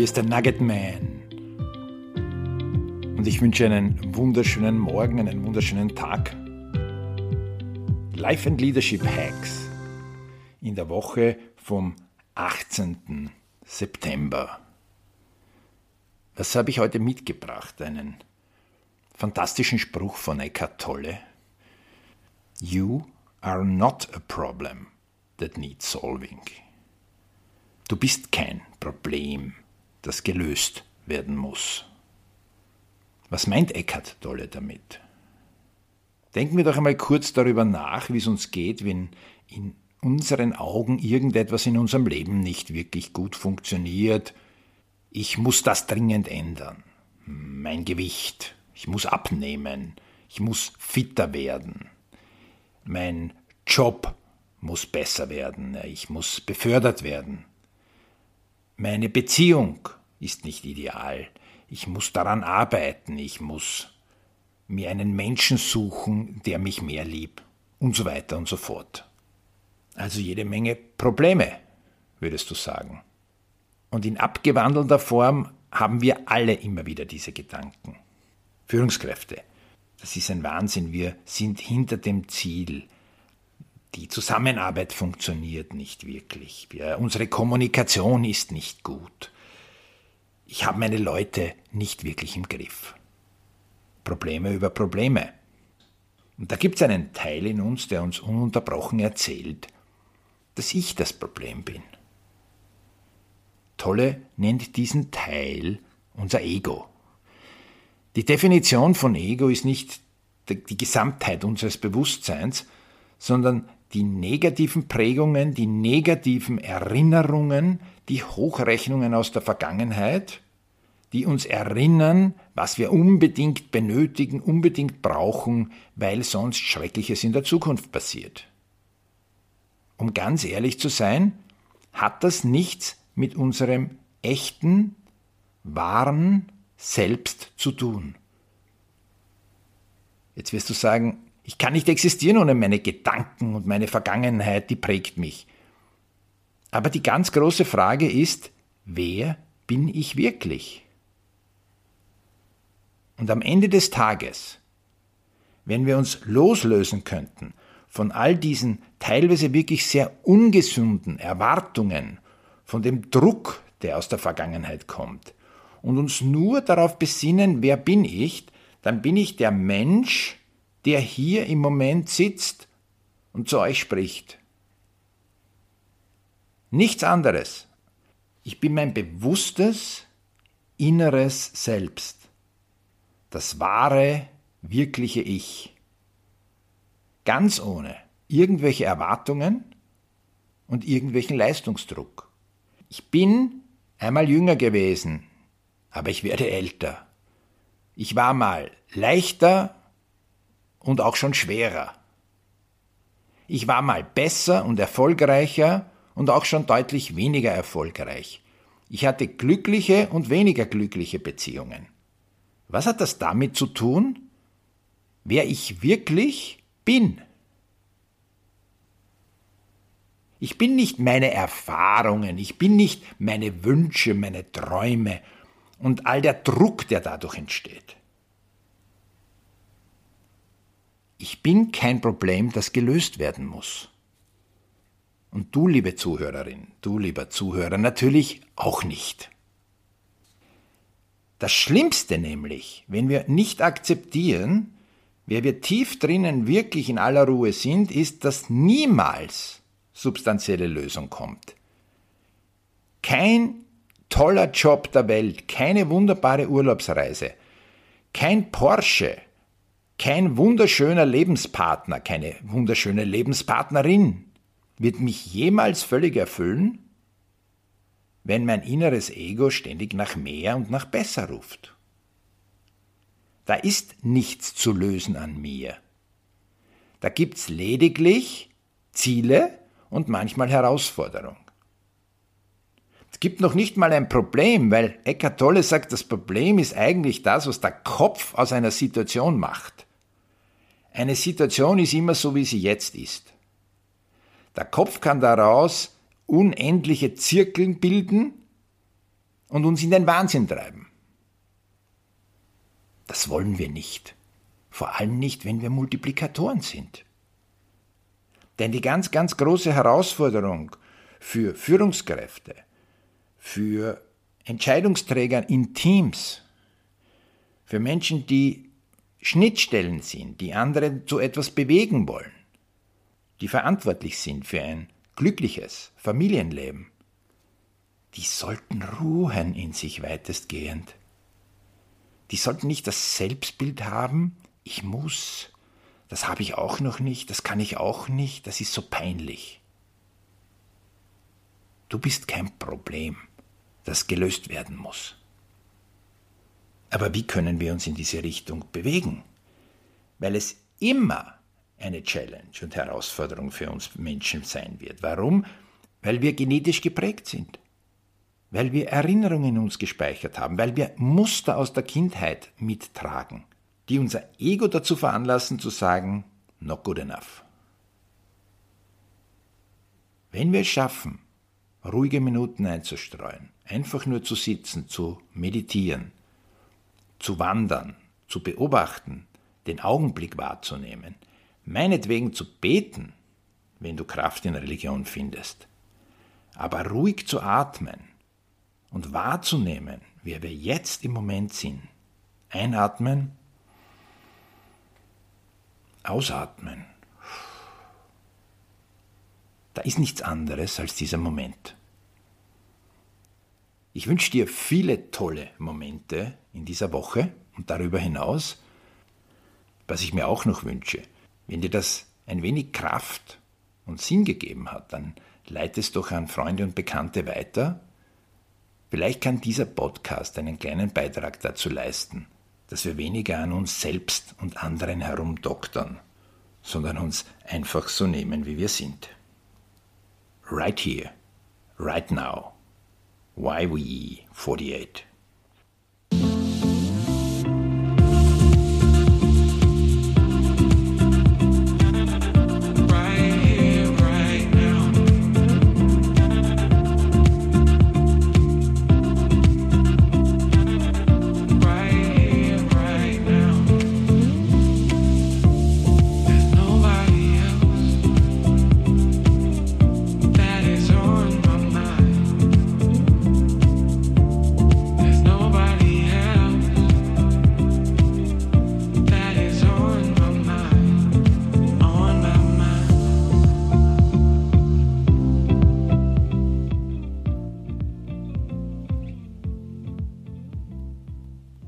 Hier ist der Nugget Man. Und ich wünsche einen wunderschönen Morgen, einen wunderschönen Tag. Life and Leadership Hacks in der Woche vom 18. September. Was habe ich heute mitgebracht? Einen fantastischen Spruch von Eckhart Tolle. You are not a problem that needs solving. Du bist kein Problem, das gelöst werden muss. Was meint Eckhart Tolle damit? Denken wir doch einmal kurz darüber nach, wie es uns geht, wenn in unseren Augen irgendetwas in unserem Leben nicht wirklich gut funktioniert. Ich muss das dringend ändern. Mein Gewicht. Ich muss abnehmen. Ich muss fitter werden. Mein Job muss besser werden. Ich muss befördert werden. Meine Beziehung ist nicht ideal. Ich muss daran arbeiten. Ich muss mir einen Menschen suchen, der mich mehr liebt. Und so weiter und so fort. Also jede Menge Probleme, würdest du sagen. Und in abgewandelter Form haben wir alle immer wieder diese Gedanken. Führungskräfte, das ist ein Wahnsinn. Wir sind hinter dem Ziel. Die Zusammenarbeit funktioniert nicht wirklich. Wir, unsere Kommunikation ist nicht gut. Ich habe meine Leute nicht wirklich im Griff. Probleme über Probleme. Und da gibt es einen Teil in uns, der uns ununterbrochen erzählt, dass ich das Problem bin. Tolle nennt diesen Teil unser Ego. Die Definition von Ego ist nicht die Gesamtheit unseres Bewusstseins, sondern die negativen Prägungen, die negativen Erinnerungen, die Hochrechnungen aus der Vergangenheit, die uns erinnern, was wir unbedingt benötigen, unbedingt brauchen, weil sonst Schreckliches in der Zukunft passiert. Um ganz ehrlich zu sein, hat das nichts mit unserem echten, wahren Selbst zu tun. Jetzt wirst du sagen, ich kann nicht existieren ohne meine Gedanken und meine Vergangenheit, die prägt mich. Aber die ganz große Frage ist, wer bin ich wirklich? Und am Ende des Tages, wenn wir uns loslösen könnten von all diesen teilweise wirklich sehr ungesunden Erwartungen, von dem Druck, der aus der Vergangenheit kommt, und uns nur darauf besinnen, wer bin ich, dann bin ich der Mensch, der hier im Moment sitzt und zu euch spricht. Nichts anderes. Ich bin mein bewusstes, inneres Selbst. Das wahre, wirkliche Ich. Ganz ohne irgendwelche Erwartungen und irgendwelchen Leistungsdruck. Ich bin einmal jünger gewesen, aber ich werde älter. Ich war mal leichter und auch schon schwerer. Ich war mal besser und erfolgreicher und auch schon deutlich weniger erfolgreich. Ich hatte glückliche und weniger glückliche Beziehungen. Was hat das damit zu tun? Wer ich wirklich bin. Ich bin nicht meine Erfahrungen, ich bin nicht meine Wünsche, meine Träume und all der Druck, der dadurch entsteht. Ich bin kein Problem, das gelöst werden muss. Und du, liebe Zuhörerin, du, lieber Zuhörer, natürlich auch nicht. Das Schlimmste nämlich, wenn wir nicht akzeptieren, wer wir tief drinnen wirklich in aller Ruhe sind, ist, dass niemals substanzielle Lösung kommt. Kein toller Job der Welt, keine wunderbare Urlaubsreise, kein Porsche, kein wunderschöner Lebenspartner, keine wunderschöne Lebenspartnerin wird mich jemals völlig erfüllen, wenn mein inneres Ego ständig nach mehr und nach besser ruft. Da ist nichts zu lösen an mir. Da gibt's lediglich Ziele und manchmal Herausforderung. Es gibt noch nicht mal ein Problem, weil Eckhart Tolle sagt, das Problem ist eigentlich das, was der Kopf aus einer Situation macht. Eine Situation ist immer so, wie sie jetzt ist. Der Kopf kann daraus unendliche Zirkeln bilden, und uns in den Wahnsinn treiben. Das wollen wir nicht. Vor allem nicht, wenn wir Multiplikatoren sind. Denn die ganz, ganz große Herausforderung für Führungskräfte, für Entscheidungsträger in Teams, für Menschen, die Schnittstellen sind, die andere zu etwas bewegen wollen, die verantwortlich sind für ein glückliches Familienleben, die sollten ruhen in sich weitestgehend. Die sollten nicht das Selbstbild haben, ich muss, das habe ich auch noch nicht, das kann ich auch nicht, das ist so peinlich. Du bist kein Problem, das gelöst werden muss. Aber wie können wir uns in diese Richtung bewegen? Weil es immer eine Challenge und Herausforderung für uns Menschen sein wird. Warum? Weil wir genetisch geprägt sind weil wir Erinnerungen in uns gespeichert haben, weil wir Muster aus der Kindheit mittragen, die unser Ego dazu veranlassen zu sagen, not good enough. Wenn wir es schaffen, ruhige Minuten einzustreuen, einfach nur zu sitzen, zu meditieren, zu wandern, zu beobachten, den Augenblick wahrzunehmen, meinetwegen zu beten, wenn du Kraft in Religion findest, aber ruhig zu atmen, und wahrzunehmen, wer wir jetzt im Moment sind. Einatmen, ausatmen. Da ist nichts anderes als dieser Moment. Ich wünsche dir viele tolle Momente in dieser Woche und darüber hinaus. Was ich mir auch noch wünsche, wenn dir das ein wenig Kraft und Sinn gegeben hat, dann leite es doch an Freunde und Bekannte weiter Vielleicht kann dieser Podcast einen kleinen Beitrag dazu leisten, dass wir weniger an uns selbst und anderen herumdoktern, sondern uns einfach so nehmen, wie wir sind. Right here, right now. why we 48